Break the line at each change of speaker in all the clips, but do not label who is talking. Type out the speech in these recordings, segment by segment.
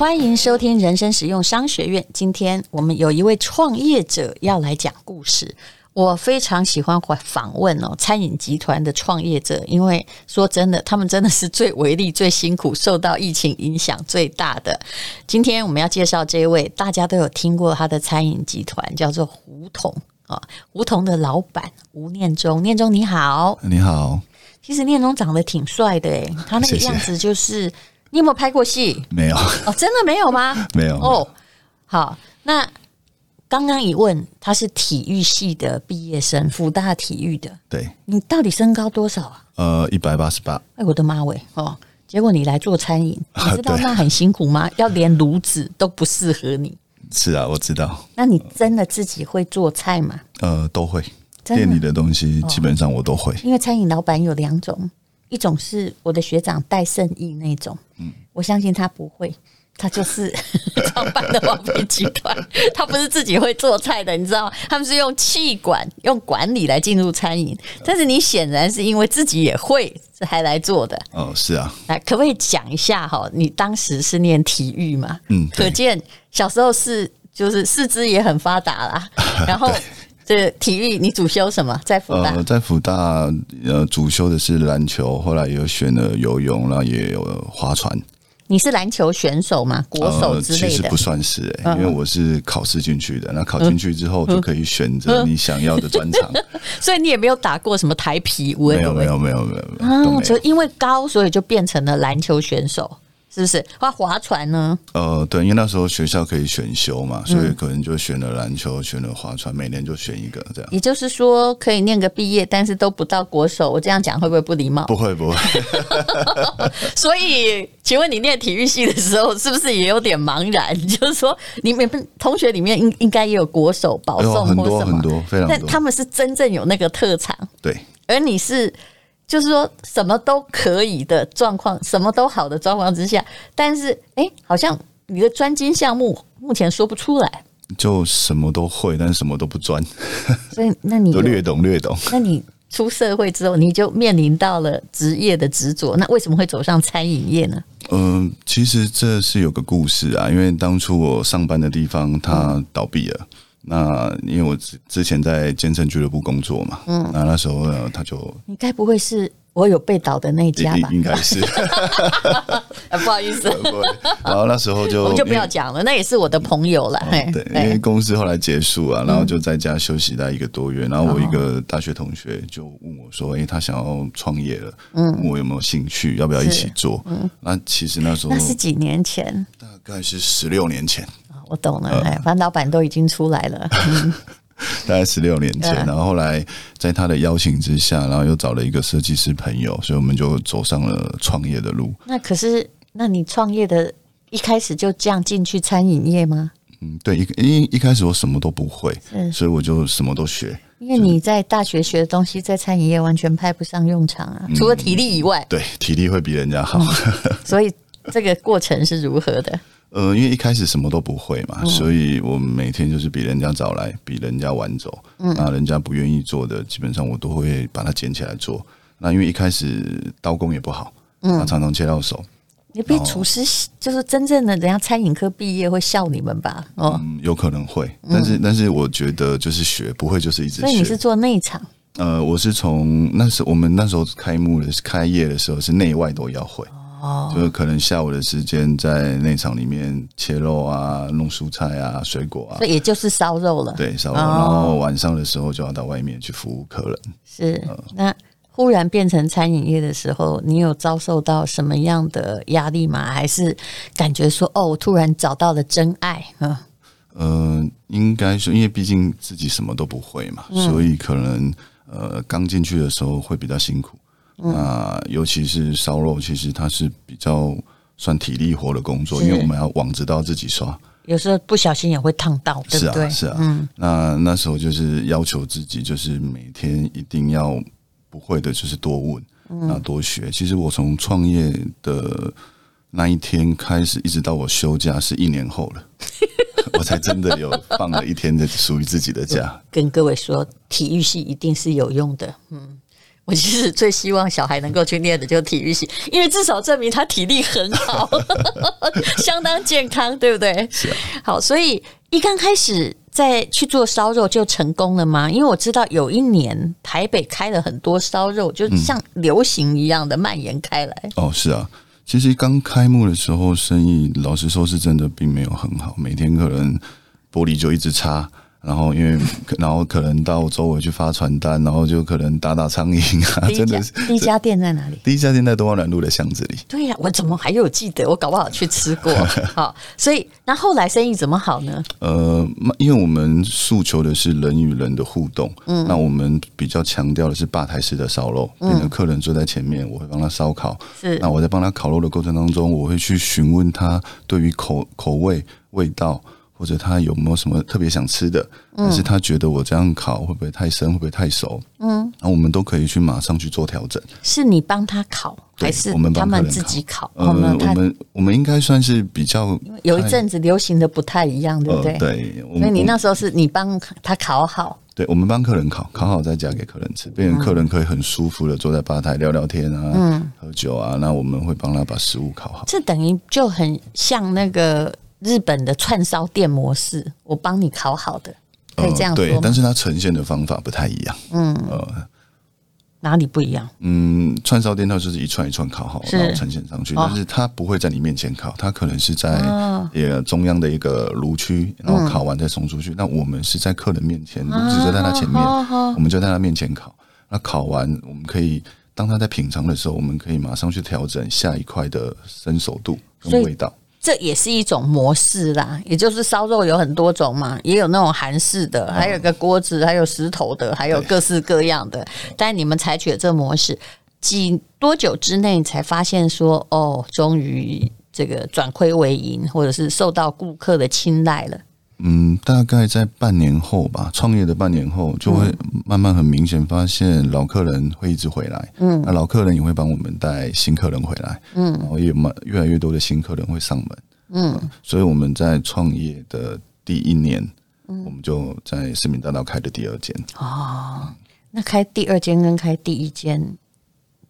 欢迎收听人生实用商学院。今天我们有一位创业者要来讲故事。我非常喜欢访问哦，餐饮集团的创业者，因为说真的，他们真的是最为力、最辛苦、受到疫情影响最大的。今天我们要介绍这位，大家都有听过他的餐饮集团，叫做胡同啊。胡同的老板吴念中，念中你好，
你好。
其实念中长得挺帅的诶，他那个样子就是。你有没有拍过戏？
没有
哦，真的没有吗？
没有
哦。好，那刚刚一问，他是体育系的毕业生，福大体育的。
对，
你到底身高多少啊？
呃，一百八十八。
哎，我的妈喂！哦，结果你来做餐饮，你知道那很辛苦吗？要连炉子都不适合你。
是啊，我知道。
那你真的自己会做菜吗？
呃，都会。店里的东西基本上我都会。
因为餐饮老板有两种。一种是我的学长戴胜义那种，嗯，我相信他不会，他就是 创办的王品集团，他不是自己会做菜的，你知道吗？他们是用气管、用管理来进入餐饮，但是你显然是因为自己也会才来做的。
哦，是啊，
来，可不可以讲一下哈？你当时是念体育嘛？嗯，可见小时候是就是四肢也很发达啦，然后。这体育你主修什么？在福大，
呃，在福大呃，主修的是篮球，后来又选了游泳，然后也有划船。
你是篮球选手吗？国手之类的？
呃、其实不算是哎、欸，因为我是考试进去的。那考进去之后就可以选择你想要的专长。
所以你也没有打过什么台啤？没
有，没有，没有，没有。
啊，就因为高，所以就变成了篮球选手。是不是？划划船呢？
呃，对，因为那时候学校可以选修嘛，所以可能就选了篮球，选了划船，每年就选一个这样。
也就是说，可以念个毕业，但是都不到国手。我这样讲会不会不礼貌？
不会，不会。
所以，请问你念体育系的时候，是不是也有点茫然？就是说，你们同学里面应应该也有国手保送或什么？
很多很多，非常多。
但他们是真正有那个特长，
对。
而你是。就是说什么都可以的状况，什么都好的状况之下，但是哎，好像你的专精项目目前说不出来，
就什么都会，但是什么都不专。
所以那你
都略懂略懂。
那你出社会之后，你就面临到了职业的执着。那为什么会走上餐饮业呢？
嗯、呃，其实这是有个故事啊，因为当初我上班的地方它倒闭了。嗯那因为我之之前在健身俱乐部工作嘛，嗯，那那时候呢，他就
你该不会是我有被倒的那一家吧？
应该是，
不好意思。
然后那时候就
我们就不要讲了，那也是我的朋友了。
对，因为公司后来结束啊，然后就在家休息了一个多月。然后我一个大学同学就问我说：“哎，他想要创业了，嗯，问我有没有兴趣，要不要一起做？”嗯，那其实那时候
那是几年前，
大概是十六年前。
我懂了，哎，反正老板都已经出来了。嗯、
大概十六年前，然后后来在他的邀请之下，然后又找了一个设计师朋友，所以我们就走上了创业的路。
那可是，那你创业的一开始就这样进去餐饮业吗？
嗯，对，一一一开始我什么都不会，所以我就什么都学。
因为你在大学学的东西，在餐饮业完全派不上用场啊，除了体力以外。
嗯、对，体力会比人家好。
嗯、所以这个过程是如何的？
呃，因为一开始什么都不会嘛，嗯、所以我每天就是比人家早来，比人家晚走。嗯，那人家不愿意做的，基本上我都会把它捡起来做。那因为一开始刀工也不好，嗯，常常切到手。
你被厨师就是真正的人家餐饮科毕业会笑你们吧？哦，
嗯、有可能会，但是、嗯、但是我觉得就是学不会就是一直学。
所以你是做内场？
呃，我是从那时我们那时候开幕的开业的时候是内外都要会。哦，就是可能下午的时间在内场里面切肉啊，弄蔬菜啊，水果啊，
这也就是烧肉了。
对，烧肉。然后晚上的时候就要到外面去服务客人。
是，那忽然变成餐饮业的时候，你有遭受到什么样的压力吗？还是感觉说，哦，我突然找到了真爱？嗯，
呃，应该说，因为毕竟自己什么都不会嘛，所以可能呃，刚进去的时候会比较辛苦。那尤其是烧肉，其实它是比较算体力活的工作，因为我们要网子到自己刷，
有时候不小心也会烫到，对不对？
是啊，是啊。嗯，那那时候就是要求自己，就是每天一定要不会的，就是多问，那多学。其实我从创业的那一天开始，一直到我休假是一年后了，我才真的有放了一天的属于自己的假。
跟各位说，体育系一定是有用的。嗯。我其实最希望小孩能够去念的就是体育系，因为至少证明他体力很好，相当健康，对不对？
是啊。
好，所以一刚开始在去做烧肉就成功了吗？因为我知道有一年台北开了很多烧肉，就像流行一样的蔓延开来。
嗯。哦，是啊。其实刚开幕的时候，生意老实说是真的并没有很好，每天可能玻璃就一直擦。然后因为，然后可能到周围去发传单，然后就可能打打苍蝇啊，真的是。
第一家店在哪里？
第一家店在东华南路的巷子里。
对呀、啊，我怎么还有记得？我搞不好去吃过。好，所以那后来生意怎么好呢？
呃，因为我们诉求的是人与人的互动，嗯，那我们比较强调的是吧台式的烧肉，变成客人坐在前面，我会帮他烧烤，是。那我在帮他烤肉的过程当中，我会去询问他对于口口味味道。或者他有没有什么特别想吃的，但是他觉得我这样烤会不会太生，会不会太熟？嗯，那我们都可以去马上去做调整。
是你帮他烤，还是他们自己烤？
呃，我们我们应该算是比较
有一阵子流行的不太一样，对不对？
对，
所以你那时候是你帮他烤好，
对，我们帮客人烤，烤好再夹给客人吃，变成客人可以很舒服的坐在吧台聊聊天啊，嗯，喝酒啊，那我们会帮他把食物烤好。
这等于就很像那个。日本的串烧店模式，我帮你烤好的，可以这样说、呃、
对，但是它呈现的方法不太一样。嗯，呃，
哪里不一样？
嗯，串烧店它就是一串一串烤好，然后呈现上去，但是它不会在你面前烤，它可能是在也中央的一个炉区，然后烤完再送出去。那我们是在客人面前，炉子就在他前面，我们就在他面前烤。那烤完，我们可以当他在品尝的时候，我们可以马上去调整下一块的生熟度跟味道。
这也是一种模式啦，也就是烧肉有很多种嘛，也有那种韩式的，还有个锅子，还有石头的，还有各式各样的。但你们采取了这模式，几多久之内才发现说，哦，终于这个转亏为盈，或者是受到顾客的青睐了？
嗯，大概在半年后吧，创业的半年后，就会慢慢很明显发现老客人会一直回来，嗯，那老客人也会帮我们带新客人回来，嗯，然后也慢越来越多的新客人会上门，嗯，所以我们在创业的第一年，嗯，我们就在市民大道开的第二间。
哦，那开第二间跟开第一间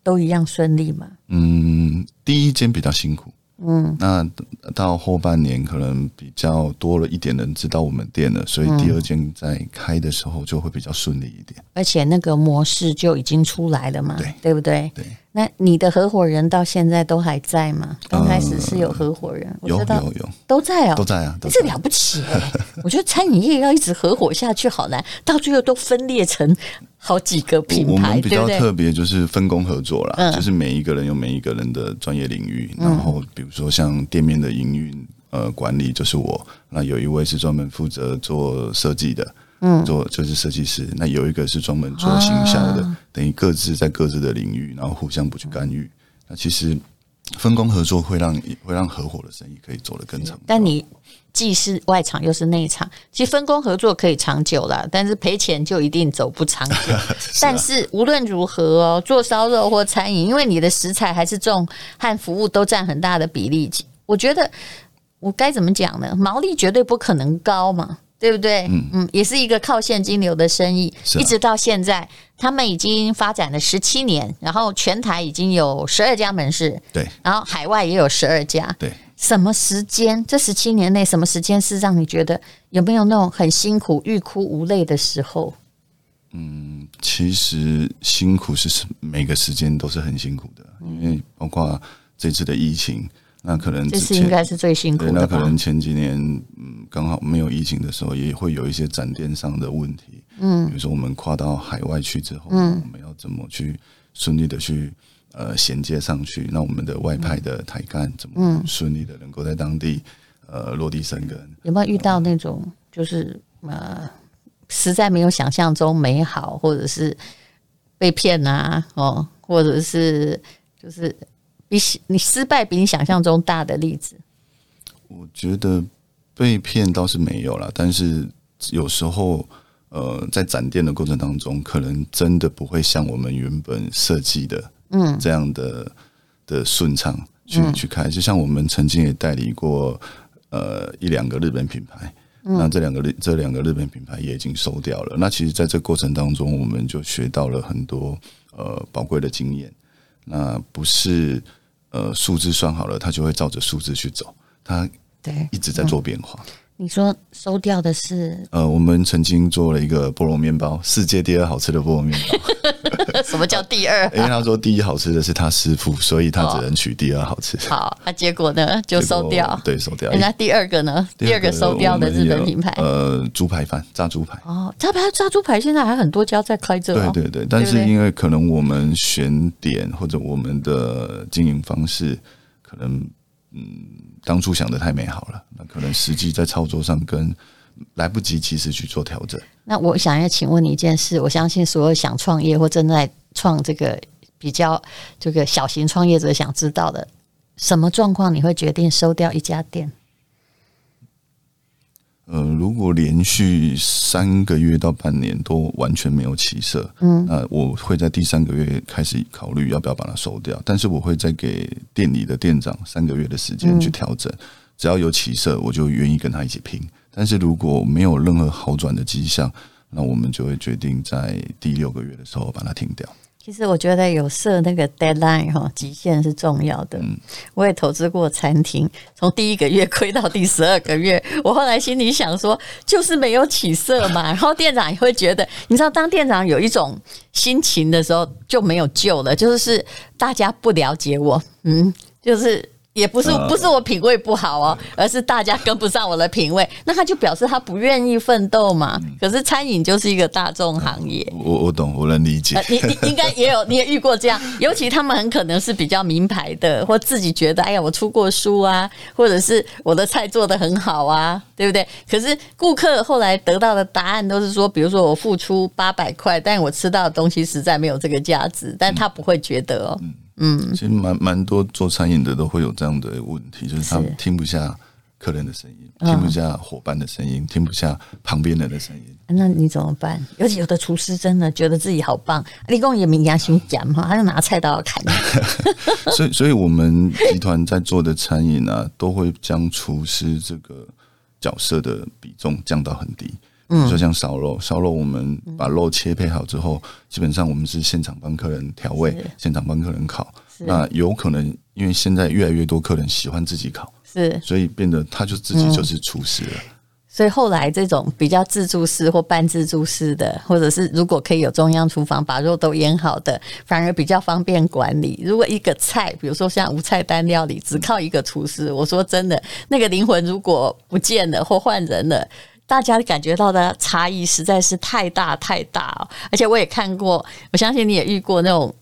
都一样顺利吗？
嗯，第一间比较辛苦。嗯，那到后半年可能比较多了一点人知道我们店了，所以第二间在开的时候就会比较顺利一点，
而且那个模式就已经出来了嘛，
对，
对不对？
对。
那你的合伙人到现在都还在吗？刚开始是有合伙人，
有有有
都在哦，
都在啊，
这了不起哎！我觉得餐饮业要一直合伙下去好难，到最后都分裂成好几个品牌。
我们比较特别就是分工合作啦，就是每一个人有每一个人的专业领域，然后比如说像店面的营运呃管理就是我，那有一位是专门负责做设计的。嗯，做就是设计师，那有一个是专门做行销的，啊、等于各自在各自的领域，然后互相不去干预。那其实分工合作会让会让合伙的生意可以走得更长。
但你既是外场又是内场，其实分工合作可以长久啦，但是赔钱就一定走不长久。是啊、但是无论如何哦，做烧肉或餐饮，因为你的食材还是重和服务都占很大的比例，我觉得我该怎么讲呢？毛利绝对不可能高嘛。对不对？嗯嗯，也是一个靠现金流的生意，啊、一直到现在，他们已经发展了十七年，然后全台已经有十二家门市，
对，
然后海外也有十二家，
对。
什么时间？这十七年内，什么时间是让你觉得有没有那种很辛苦、欲哭无泪的时候？
嗯，其实辛苦是每个时间都是很辛苦的，因为包括这次的疫情。那可能
这是应该是最辛苦的。
那可能前几年，嗯，刚好没有疫情的时候，也会有一些展店上的问题。嗯，比如说我们跨到海外去之后，嗯，我们要怎么去顺利的去呃衔接上去？那我们的外派的台干怎么顺利的能够在当地呃落地生根？
有没有遇到那种就是呃实在没有想象中美好，或者是被骗啊？哦，或者是就是。比你失败比你想象中大的例子，
我觉得被骗倒是没有啦，但是有时候呃，在展店的过程当中，可能真的不会像我们原本设计的嗯这样的、嗯、的顺畅去、嗯、去开。就像我们曾经也代理过呃一两个日本品牌，嗯、那这两个日这两个日本品牌也已经收掉了。那其实在这过程当中，我们就学到了很多呃宝贵的经验。那不是呃数字算好了，他就会照着数字去走，他。对，一直在做变化。嗯、
你说收掉的是？
呃，我们曾经做了一个菠萝面包，世界第二好吃的菠萝面包。
什么叫第二？
因为他说第一好吃的是他师傅，所以他只能取第二好吃。
哦、好，那结果呢？就收掉。
对，收掉。
那第二个呢？第二个收掉的日本品牌，
呃，猪排饭，炸猪排。
哦，炸排炸猪排现在还很多家在开这、哦。
对对对，但是因为可能我们选点或者我们的经营方式，可能嗯。当初想的太美好了，那可能实际在操作上跟来不及及时去做调整。
那我想要请问你一件事，我相信所有想创业或正在创这个比较这个小型创业者想知道的，什么状况你会决定收掉一家店？
呃，如果连续三个月到半年都完全没有起色，嗯，那我会在第三个月开始考虑要不要把它收掉。但是我会再给店里的店长三个月的时间去调整，只要有起色，我就愿意跟他一起拼。但是如果没有任何好转的迹象，那我们就会决定在第六个月的时候把它停掉。
其实我觉得有设那个 deadline 哈，极限是重要的。嗯我也投资过餐厅，从第一个月亏到第十二个月，我后来心里想说，就是没有起色嘛。然后店长也会觉得，你知道，当店长有一种心情的时候，就没有救了，就是大家不了解我，嗯，就是。也不是不是我品味不好哦，而是大家跟不上我的品味，那他就表示他不愿意奋斗嘛。可是餐饮就是一个大众行业，
我我懂，我能理解。
你你应该也有，你也遇过这样，尤其他们很可能是比较名牌的，或自己觉得哎呀，我出过书啊，或者是我的菜做得很好啊，对不对？可是顾客后来得到的答案都是说，比如说我付出八百块，但我吃到的东西实在没有这个价值，但他不会觉得哦。嗯，
其实蛮蛮多做餐饮的都会有这样的问题，就是他们听不下客人的声音，听不下伙伴的声音，听不下旁边人的声音。
那你怎么办？尤其有的厨师真的觉得自己好棒，立功也名扬心讲嘛，他就拿菜刀要砍。
所以，所以我们集团在做的餐饮啊，都会将厨师这个角色的比重降到很低。嗯，就像烧肉，烧肉我们把肉切配好之后，基本上我们是现场帮客人调味，现场帮客人烤。那有可能因为现在越来越多客人喜欢自己烤，是，所以变得他就自己就是厨师了。
所以后来这种比较自助式或半自助式的，或者是如果可以有中央厨房把肉都腌好的，反而比较方便管理。如果一个菜，比如说像无菜单料理，只靠一个厨师，我说真的，那个灵魂如果不见了或换人了。大家感觉到的差异实在是太大太大哦，而且我也看过，我相信你也遇过那种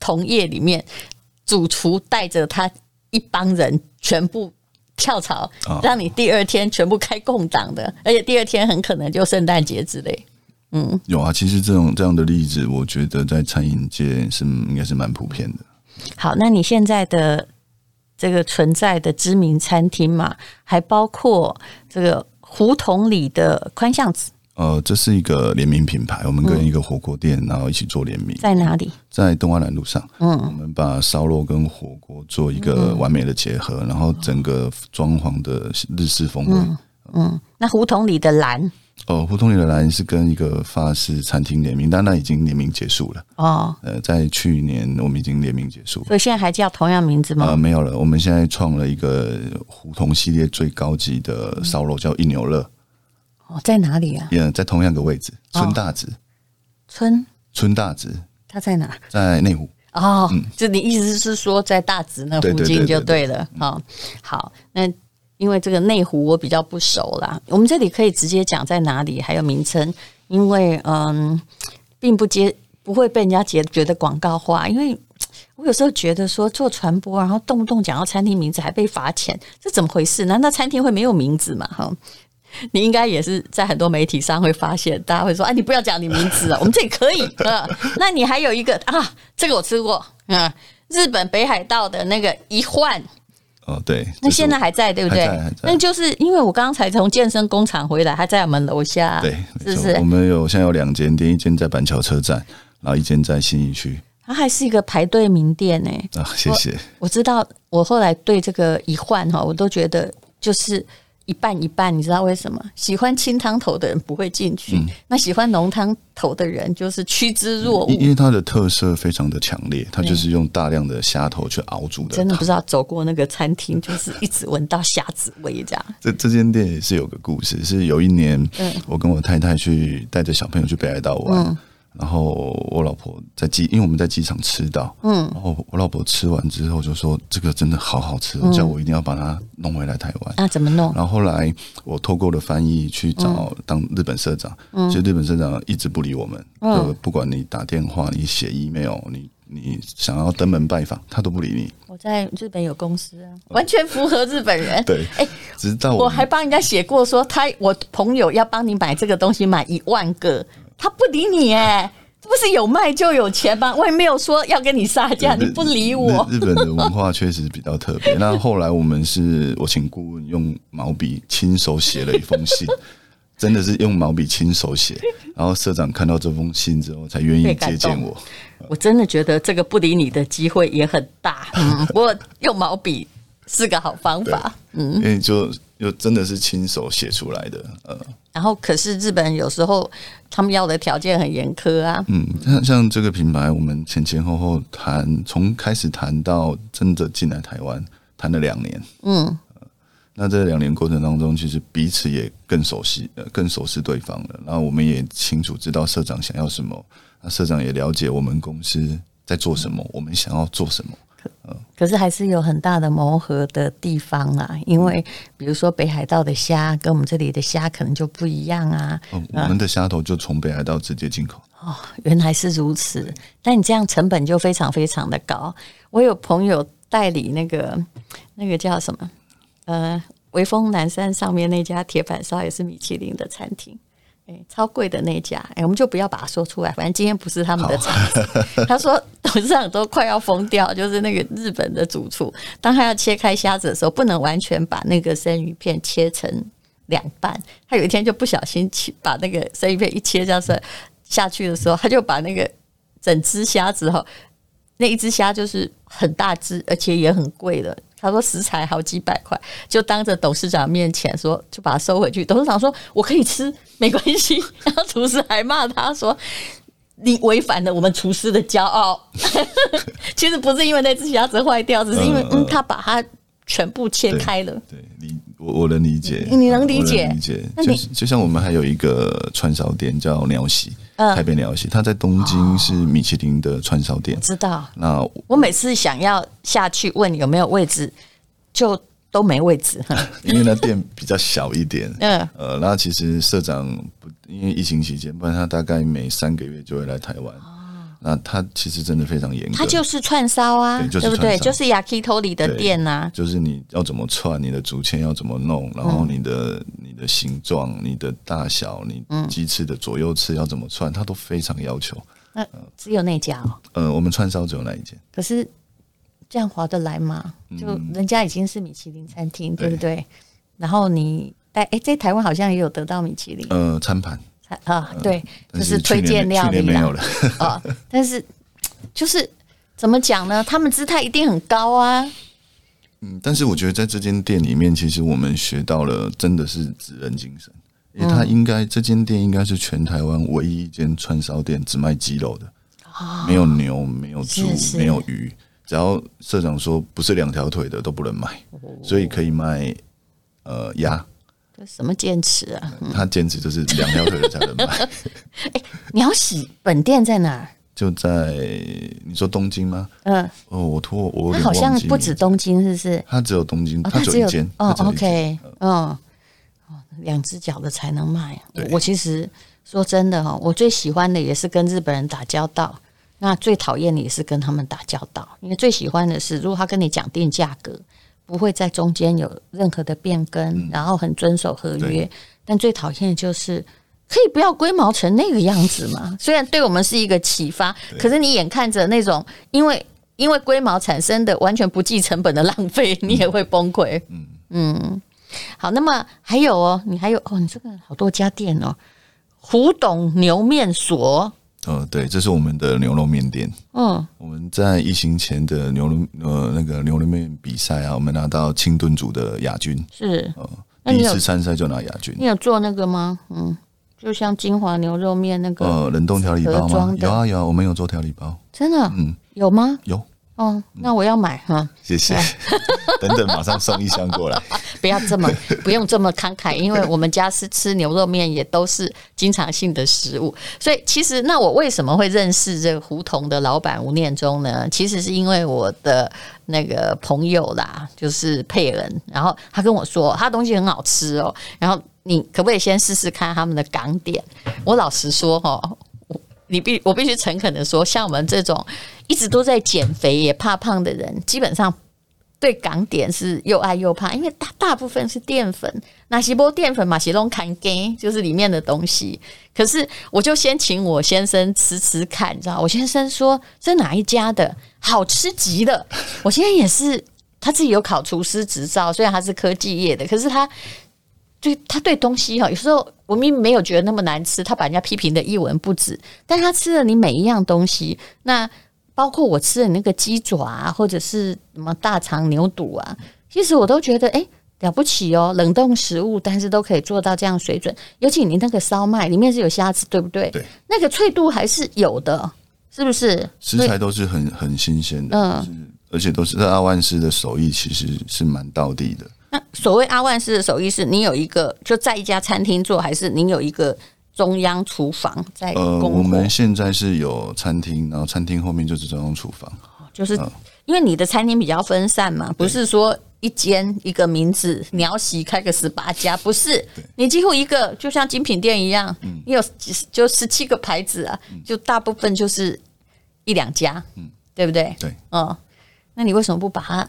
同业里面主厨带着他一帮人全部跳槽，让你第二天全部开共党的，而且第二天很可能就圣诞节之类。嗯，
有啊，其实这种这样的例子，我觉得在餐饮界是应该是蛮普遍的。
好，那你现在的这个存在的知名餐厅嘛，还包括这个。胡同里的宽巷子，
呃，这是一个联名品牌，我们跟一个火锅店，嗯、然后一起做联名，
在哪里？
在东安南路上。嗯，我们把烧肉跟火锅做一个完美的结合，嗯、然后整个装潢的日式风格。嗯，
嗯，那胡同里的蓝。
哦，胡同里的蓝是跟一个法式餐厅联名，但那已经联名结束了。哦，呃，在去年我们已经联名结束了，
所以现在还叫同样名字吗？
呃，没有了，我们现在创了一个胡同系列最高级的烧肉，叫一牛乐。
哦，在哪里啊？
也在同样的位置，村大直。
村
村大直，
他在哪？
在内湖。
哦，嗯，就你意思是说在大直那附近就对了。好，好，那。因为这个内湖我比较不熟啦，我们这里可以直接讲在哪里，还有名称，因为嗯，并不接不会被人家觉觉得广告化，因为我有时候觉得说做传播，然后动不动讲到餐厅名字还被罚钱，这怎么回事？难道餐厅会没有名字吗？哈，你应该也是在很多媒体上会发现，大家会说，哎，你不要讲你名字啊，我们这里可以啊。那你还有一个啊，这个我吃过啊，日本北海道的那个一换。
哦，对，
那现在还在，对不
对？
那就是因为我刚才从健身工厂回来，还在我们楼下，
对，
是不是？
我们有现在有两间店，一间在板桥车站，然后一间在新义区。
它还是一个排队名店呢。
啊，谢谢。
我，我知道，我后来对这个一换哈，我都觉得就是。一半一半，你知道为什么？喜欢清汤头的人不会进去，嗯、那喜欢浓汤头的人就是趋之若鹜。
因为它的特色非常的强烈，它就是用大量的虾头去熬煮的。
真的不知道走过那个餐厅，就是一直闻到虾子味这样。
这这间店也是有个故事，是有一年，我跟我太太去带着小朋友去北海道玩。嗯然后我老婆在机，因为我们在机场吃到，嗯，然后我老婆吃完之后就说：“这个真的好好吃，叫我一定要把它弄回来台湾。”
那怎么弄？
然后后来我透过了翻译去找当日本社长，其实日本社长一直不理我们，就不管你打电话、你写 email、你你想要登门拜访，他都不理你。
我在日本有公司啊，完全符合日本人。
对，哎，直到
我还帮人家写过说，他我朋友要帮你买这个东西，买一万个。他不理你哎，这不是有卖就有钱吗？我也没有说要跟你杀价，你不理我。
日本的文化确实比较特别。那后来我们是我请顾问用毛笔亲手写了一封信，真的是用毛笔亲手写。然后社长看到这封信之后，才愿意接见我。
我真的觉得这个不理你的机会也很大。嗯，不过用毛笔是个好方法。嗯，
因为就就真的是亲手写出来的。呃。
然后，可是日本人有时候他们要的条件很严苛啊。
嗯，像像这个品牌，我们前前后后谈，从开始谈到真的进来台湾，谈了两年。嗯，那这两年过程当中，其实彼此也更熟悉，呃，更熟悉对方了。然后我们也清楚知道社长想要什么，那社长也了解我们公司在做什么，我们想要做什么。
可是还是有很大的磨合的地方啊，因为比如说北海道的虾跟我们这里的虾可能就不一样啊。
哦，我们的虾头就从北海道直接进口。
哦，原来是如此。但你这样成本就非常非常的高。我有朋友代理那个那个叫什么？呃，微风南山上面那家铁板烧也是米其林的餐厅。超贵的那家，哎，我们就不要把它说出来。反正今天不是他们的场子。他说董事长都快要疯掉，就是那个日本的主厨，当他要切开虾子的时候，不能完全把那个生鱼片切成两半。他有一天就不小心切把那个生鱼片一切这样子下去的时候，他就把那个整只虾子哈，那一只虾就是很大只，而且也很贵的。他说食材好几百块，就当着董事长面前说，就把它收回去。董事长说：“我可以吃，没关系。”然后厨师还骂他说：“你违反了我们厨师的骄傲。”其实不是因为那只虾子坏掉，只是因为嗯，他把它全部切开了。
对，你我我能理解，
你能理解？
理解。就就像我们还有一个串烧店叫鸟喜。台北鸟喜，他在东京是米其林的串烧店。
知道。
那
我每次想要下去问有没有位置，就都没位置。
因为那店比较小一点。嗯。呃，那其实社长不因为疫情期间，不然他大概每三个月就会来台湾。那他其实真的非常严格，
他就是串烧啊，对，就是、对不对？就是 Yakitori 的店呐、啊，
就是你要怎么串，你的竹签要怎么弄，然后你的、嗯、你的形状、你的大小、你鸡翅的左右翅要怎么串，他都非常要求。
那只有那家哦，
呃，我们串烧只有那一间。
可是这样划得来吗？就人家已经是米其林餐厅，嗯、对不对？对，然后你在哎，在台湾好像也有得到米其林，
呃，餐盘。
啊，对，就是推荐料理了 啊。但是就是怎么讲呢？他们姿态一定很高啊。
嗯，但是我觉得在这间店里面，其实我们学到了真的是职人精神。因为他应该这间店应该是全台湾唯一一间串烧店只卖鸡肉的，没有牛，没有猪，没有鱼，只要社长说不是两条腿的都不能卖，所以可以卖呃鸭。
什么坚持啊？
他坚持就是两条腿的才能买。
哎，鸟喜本店在哪儿？
就在你说东京吗？嗯。哦，我托我。他
好像不止东京，是不是？
他只有东京，他只有一间。
哦，OK，嗯，哦，两只脚的才能卖。我其实说真的哈，我最喜欢的也是跟日本人打交道，那最讨厌的也是跟他们打交道，因为最喜欢的是如果他跟你讲定价格。不会在中间有任何的变更，嗯、然后很遵守合约。但最讨厌的就是可以不要龟毛成那个样子嘛？虽然对我们是一个启发，可是你眼看着那种，因为。因为龟毛产生的完全不计成本的浪费，你也会崩溃。嗯嗯，好，那么还有哦，你还有哦，你这个好多家店哦，胡董牛面所。
呃，对，这是我们的牛肉面店。嗯，我们在疫情前的牛肉呃那个牛肉面比赛啊，我们拿到清炖组的亚军。
是，
呃，第一次参赛就拿亚军。
你有做那个吗？嗯，就像金华牛肉面那个
呃冷冻调理包吗？有啊有啊，我们有做调理包。
真的？嗯，有吗？
有。
哦，那我要买哈，
谢谢。等等，马上送一箱过来。
不要这么，不用这么慷慨，因为我们家是吃牛肉面，也都是经常性的食物。所以，其实那我为什么会认识这个胡同的老板吴念中呢？其实是因为我的那个朋友啦，就是佩恩，然后他跟我说，他东西很好吃哦。然后你可不可以先试试看他们的港点？我老实说哈。你必我必须诚恳的说，像我们这种一直都在减肥也怕胖的人，基本上对港点是又爱又怕，因为大大部分是淀粉，那些波淀粉嘛，其中看根就是里面的东西。可是我就先请我先生吃吃看，你知道？我先生说这哪一家的好吃极了。我现在也是他自己有考厨师执照，虽然他是科技业的，可是他。对，他对东西哈，有时候我明明没有觉得那么难吃，他把人家批评的一文不值。但他吃了你每一样东西，那包括我吃的那个鸡爪啊，或者是什么大肠牛肚啊，其实我都觉得哎了不起哦，冷冻食物，但是都可以做到这样水准。尤其你那个烧麦里面是有虾子，对不对？
对，
那个脆度还是有的，是不是？
食材都是很很新鲜的，嗯，而且都是在阿万斯的手艺，其实是蛮到地的。
那所谓阿万斯的手艺是，你有一个就在一家餐厅做，还是您有一个中央厨房在？呃，
我们现在是有餐厅，然后餐厅后面就是中央厨房。
就是因为你的餐厅比较分散嘛，不是说一间一个名字鸟喜开个十八家，不是，你几乎一个就像精品店一样，你有就十七个牌子啊，就大部分就是一两家，嗯，对不对？
对，
嗯，那你为什么不把它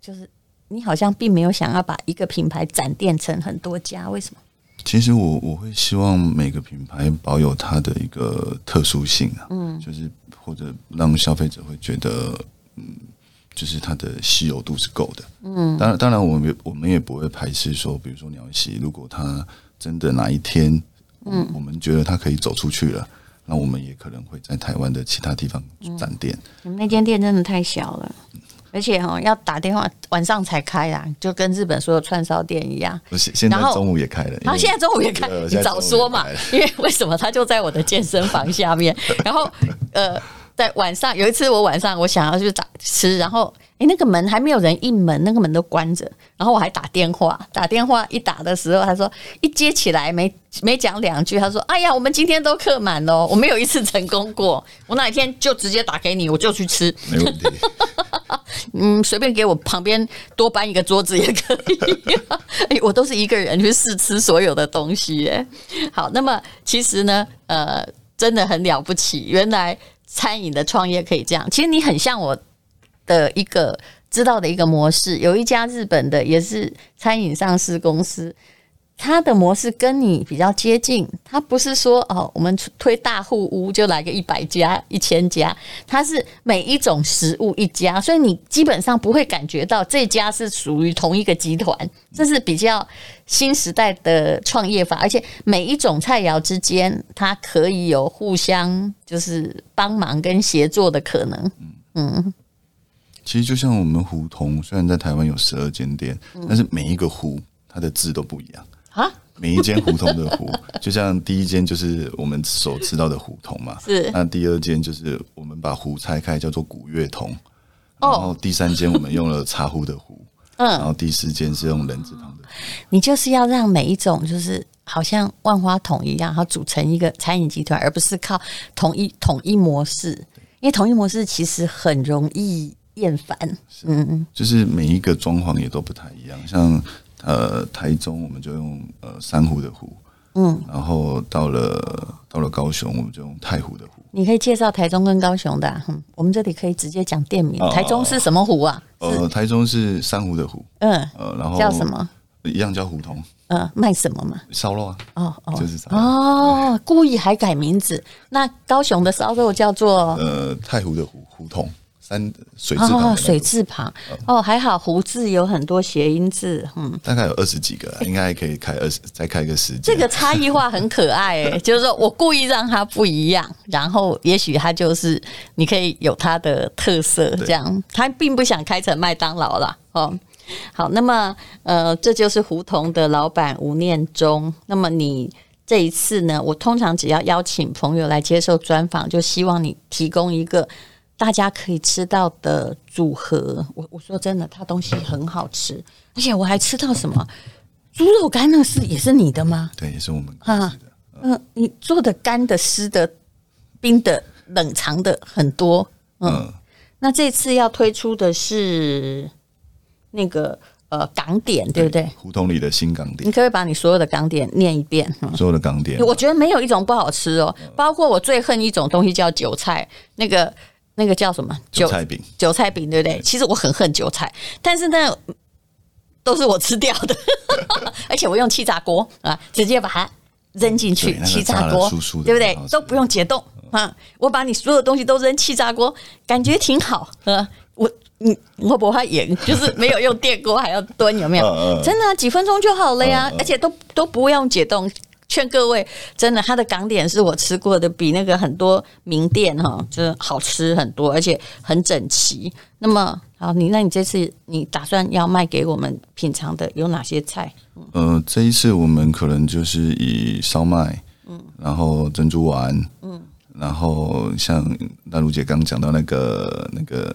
就是？你好像并没有想要把一个品牌展店成很多家，为什么？
其实我我会希望每个品牌保有它的一个特殊性啊，嗯，就是或者让消费者会觉得，嗯，就是它的稀有度是够的，嗯，当然当然我们我们也不会排斥说，比如说鸟喜，如果它真的哪一天，嗯，我们觉得它可以走出去了，那我们也可能会在台湾的其他地方展店。
你们那间店真的太小了。而且哈，要打电话晚上才开啊，就跟日本所有串烧店一样。
不是，现在中午也开了。
然后现在中午也开，你早说嘛！因为为什么他就在我的健身房下面？然后呃，在晚上有一次，我晚上我想要去打吃，然后。诶，那个门还没有人应门，那个门都关着。然后我还打电话，打电话一打的时候，他说一接起来没没讲两句，他说：“哎呀，我们今天都客满了，我没有一次成功过。我哪一天就直接打给你，我就去吃，
没问题。
嗯，随便给我旁边多搬一个桌子也可以。哎，我都是一个人去试吃所有的东西。哎，好，那么其实呢，呃，真的很了不起。原来餐饮的创业可以这样。其实你很像我。的一个知道的一个模式，有一家日本的也是餐饮上市公司，它的模式跟你比较接近。它不是说哦，我们推大户屋就来个一百家、一千家，它是每一种食物一家，所以你基本上不会感觉到这家是属于同一个集团。这是比较新时代的创业法，而且每一种菜肴之间，它可以有互相就是帮忙跟协作的可能。嗯。
其实就像我们胡同，虽然在台湾有十二间店，但是每一个胡它的字都不一样啊。每一间胡同的胡，就像第一间就是我们所知道的胡同嘛，是。那第二间就是我们把胡拆开叫做古月同，然后第三间我们用了茶壶的壶，嗯，然后第四间是用人字旁的。
你就是要让每一种就是好像万花筒一样，然后组成一个餐饮集团，而不是靠统一统一模式，因为统一模式其实很容易。厌烦，嗯嗯，
就是每一个装潢也都不太一样。像呃台中，我们就用呃珊瑚的湖，嗯，然后到了到了高雄，我们就用太湖的湖。
你可以介绍台中跟高雄的，啊，嗯，我们这里可以直接讲店名。台中是什么湖啊？
呃，台中是珊瑚的湖，
嗯，呃，然后叫什么？
一样叫胡同。
嗯，卖什么嘛？
烧肉啊。
哦哦，
就是烧
哦，故意还改名字。那高雄的烧肉叫做
呃太湖的湖胡同。三水字旁、
哦，水字旁哦，还好胡字有很多谐音字，嗯，
大概有二十几个，应该可以开二十，再开个十几。
这个差异化很可爱，哎，就是说我故意让它不一样，然后也许它就是你可以有它的特色，这样，他并不想开成麦当劳啦。哦。好，那么呃，这就是胡同的老板吴念中。那么你这一次呢，我通常只要邀请朋友来接受专访，就希望你提供一个。大家可以吃到的组合，我我说真的，它东西很好吃，而且我还吃到什么猪肉干，那是也是你的吗？
对，也是我们
啊，嗯，你做的干的、湿的、冰的、冷藏的很多，嗯，嗯，那这次要推出的是那个呃港点，对不对？
胡同里的新港点，
你可以把你所有的港点念一遍？嗯、
所有的港点，
我觉得没有一种不好吃哦，包括我最恨一种东西叫韭菜那个。那个叫什么
韭菜饼？
韭菜饼对不对？其实我很恨韭菜，但是呢，都是我吃掉的，而且我用气炸锅啊，直接把它扔进去气炸锅，对不对？都不用解冻啊！我把你所有东西都扔气炸锅，感觉挺好。啊，我你我不怕盐，就是没有用电锅还要蹲，有没有？真的啊，几分钟就好了呀，而且都都不用解冻。劝各位，真的，它的港点是我吃过的，比那个很多名店哈，就是好吃很多，而且很整齐。那么，好，你那你这次你打算要卖给我们品尝的有哪些菜？
呃，这一次我们可能就是以烧麦，嗯，然后珍珠丸，嗯，然后像大如姐刚刚讲到那个那个。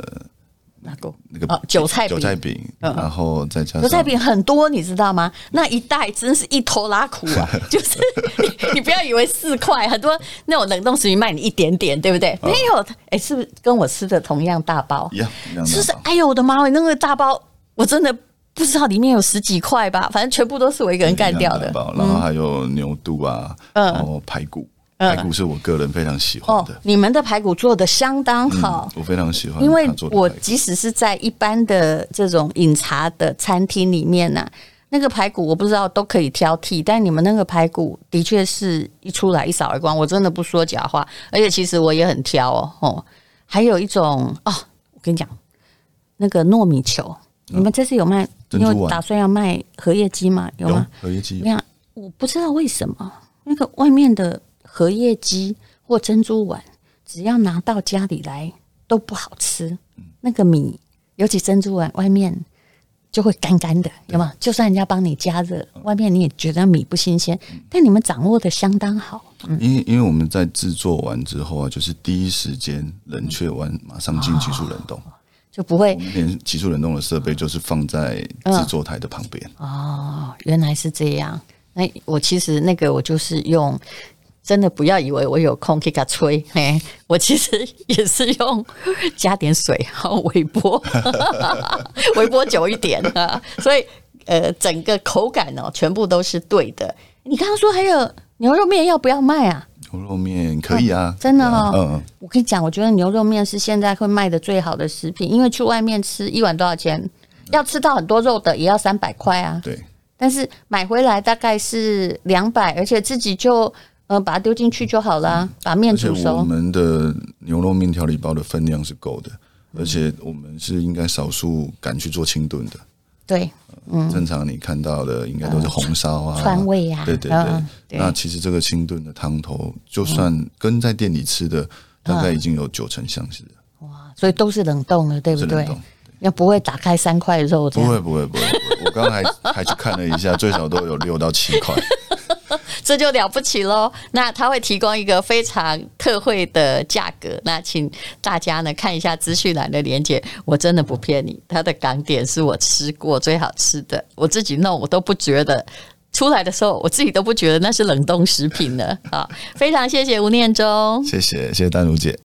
那个那个韭菜
韭菜饼，然后再加上
韭菜饼很多，你知道吗？那一袋真是一拖拉苦啊！就是你，你不要以为四块，很多那种冷冻食品卖你一点点，对不对？没有，哎，是不是跟我吃的同样大包？
一样，
是不是？哎呦我的妈！那个大包我真的不知道里面有十几块吧？反正全部都是我一个人干掉的。
然后还有牛肚啊，然后排骨。排骨是我个人非常喜欢的。哦，
你们的排骨做的相当好，
嗯，我非常喜欢。
因为我即使是在一般的这种饮茶的餐厅里面呢，啊，那个排骨我不知道都可以挑剔，但你们那个排骨的确是一出来一扫而光，我真的不说假话。而且其实我也很挑哦，哦，还有一种哦，我跟你讲，那个糯米球，你们这次有卖？因为打算要卖荷叶鸡吗？有吗？
荷叶鸡。
你看，我不知道为什么那个外面的。荷叶鸡或珍珠丸，只要拿到家里来都不好吃。那个米，尤其珍珠丸，外面就会干干的，有吗？就算人家帮你加热，外面你也觉得米不新鲜。但你们掌握的相当好。
因为因为我们在制作完之后啊，就是第一时间冷却完，马上进急速冷冻，
就不会
连急速冷冻的设备就是放在制作台的旁边。
哦，原来是这样。那我其实那个我就是用。真的不要以为我有空可以给它吹，嘿，我其实也是用加点水，然后微波，微波久一点啊，所以呃，整个口感哦，全部都是对的。你刚刚说还有牛肉面要不要卖啊？
牛肉面可以啊，
真的哦。嗯，我跟你讲，我觉得牛肉面是现在会卖的最好的食品，因为去外面吃一碗多少钱？要吃到很多肉的也要三百块啊。
对，
但是买回来大概是两百，而且自己就。呃，把它丢进去就好了，嗯、把面煮熟。
我们的牛肉面条礼包的分量是够的，嗯、而且我们是应该少数敢去做清炖的。
对，嗯，
正常你看到的应该都是红烧啊、
川味啊。
对对对。那其实这个清炖的汤头，就算跟在店里吃的，嗯、大概已经有九成相似了。
哇，所以都是冷冻的，对不对？要不会打开三块肉？
不会不会不会，我刚刚还还去看了一下，最少都有六到七块。
这就了不起喽！那他会提供一个非常特惠的价格，那请大家呢看一下资讯栏的链接。我真的不骗你，他的港点是我吃过最好吃的，我自己弄我都不觉得，出来的时候我自己都不觉得那是冷冻食品了啊！非常谢谢吴念中，
谢谢谢谢丹如姐。